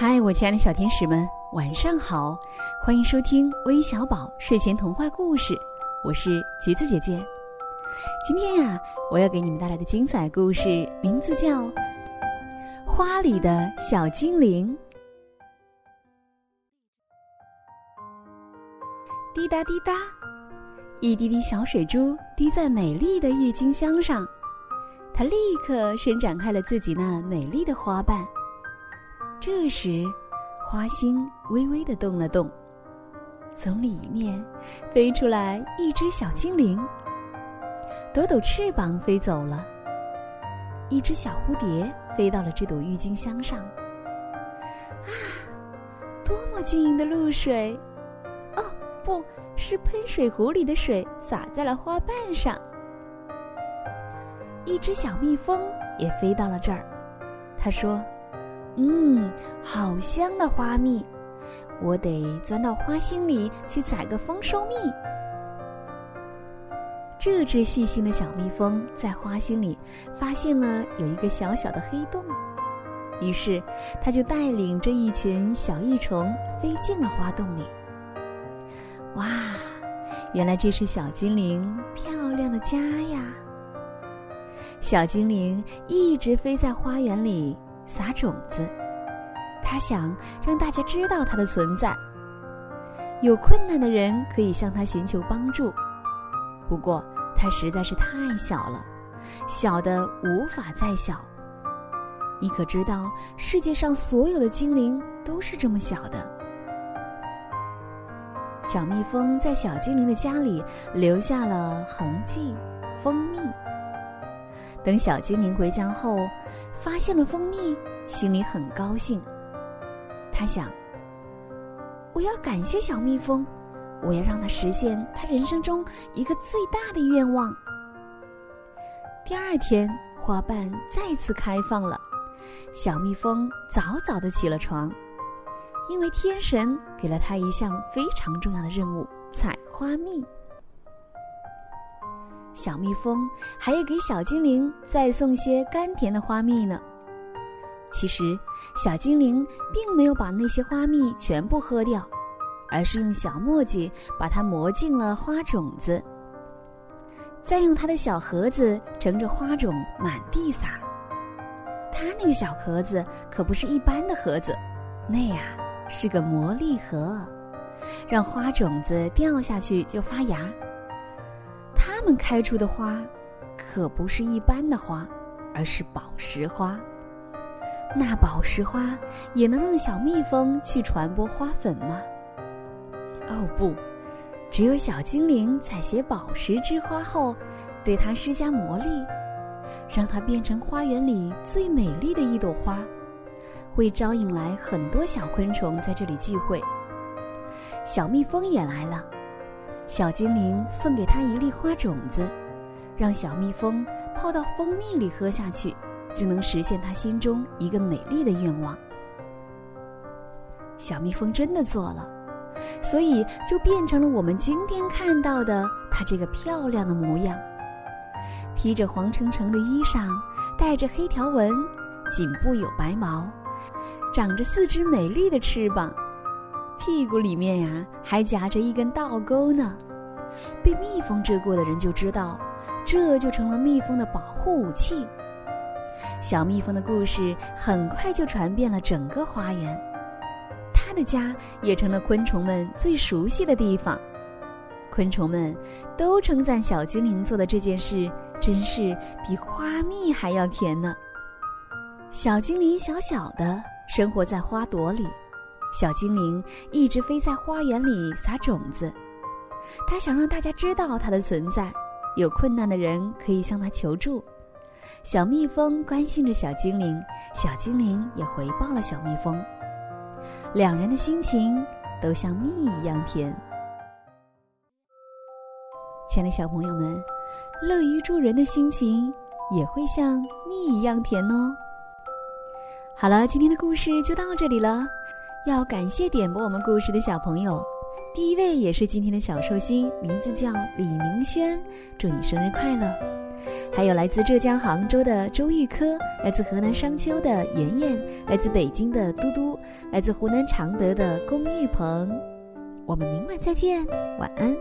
嗨，我亲爱的小天使们，晚上好！欢迎收听微小宝睡前童话故事，我是橘子姐姐。今天呀，我要给你们带来的精彩故事名字叫《花里的小精灵》。滴答滴答，一滴滴小水珠滴在美丽的郁金香上，它立刻伸展开了自己那美丽的花瓣。这时，花心微微的动了动，从里面飞出来一只小精灵，抖抖翅膀飞走了。一只小蝴蝶飞到了这朵郁金香上，啊，多么晶莹的露水！哦，不是喷水壶里的水洒在了花瓣上。一只小蜜蜂也飞到了这儿，它说。嗯，好香的花蜜，我得钻到花心里去采个丰收蜜。这只细心的小蜜蜂在花心里发现了有一个小小的黑洞，于是它就带领着一群小益虫飞进了花洞里。哇，原来这是小精灵漂亮的家呀！小精灵一直飞在花园里。撒种子，他想让大家知道他的存在。有困难的人可以向他寻求帮助。不过他实在是太小了，小的无法再小。你可知道世界上所有的精灵都是这么小的？小蜜蜂在小精灵的家里留下了痕迹，蜂蜜。等小精灵回家后，发现了蜂蜜，心里很高兴。他想：“我要感谢小蜜蜂，我要让它实现它人生中一个最大的愿望。”第二天，花瓣再次开放了，小蜜蜂早早的起了床，因为天神给了它一项非常重要的任务——采花蜜。小蜜蜂还要给小精灵再送些甘甜的花蜜呢。其实，小精灵并没有把那些花蜜全部喝掉，而是用小磨叽把它磨进了花种子，再用他的小盒子盛着花种满地撒。他那个小盒子可不是一般的盒子，那呀是个魔力盒，让花种子掉下去就发芽。它们开出的花，可不是一般的花，而是宝石花。那宝石花也能让小蜜蜂去传播花粉吗？哦不，只有小精灵采撷宝石之花后，对它施加魔力，让它变成花园里最美丽的一朵花，会招引来很多小昆虫在这里聚会。小蜜蜂也来了。小精灵送给他一粒花种子，让小蜜蜂泡到蜂蜜里喝下去，就能实现他心中一个美丽的愿望。小蜜蜂真的做了，所以就变成了我们今天看到的它这个漂亮的模样：披着黄澄澄的衣裳，带着黑条纹，颈部有白毛，长着四只美丽的翅膀。屁股里面呀，还夹着一根倒钩呢。被蜜蜂蛰过的人就知道，这就成了蜜蜂的保护武器。小蜜蜂的故事很快就传遍了整个花园，它的家也成了昆虫们最熟悉的地方。昆虫们都称赞小精灵做的这件事真是比花蜜还要甜呢。小精灵小小的，生活在花朵里。小精灵一直飞在花园里撒种子，它想让大家知道它的存在，有困难的人可以向它求助。小蜜蜂关心着小精灵，小精灵也回报了小蜜蜂，两人的心情都像蜜一样甜。亲爱的小朋友们，乐于助人的心情也会像蜜一样甜哦。好了，今天的故事就到这里了。要感谢点播我们故事的小朋友，第一位也是今天的小寿星，名字叫李明轩，祝你生日快乐！还有来自浙江杭州的周玉科，来自河南商丘的妍妍，来自北京的嘟嘟，来自湖南常德的龚玉鹏。我们明晚再见，晚安。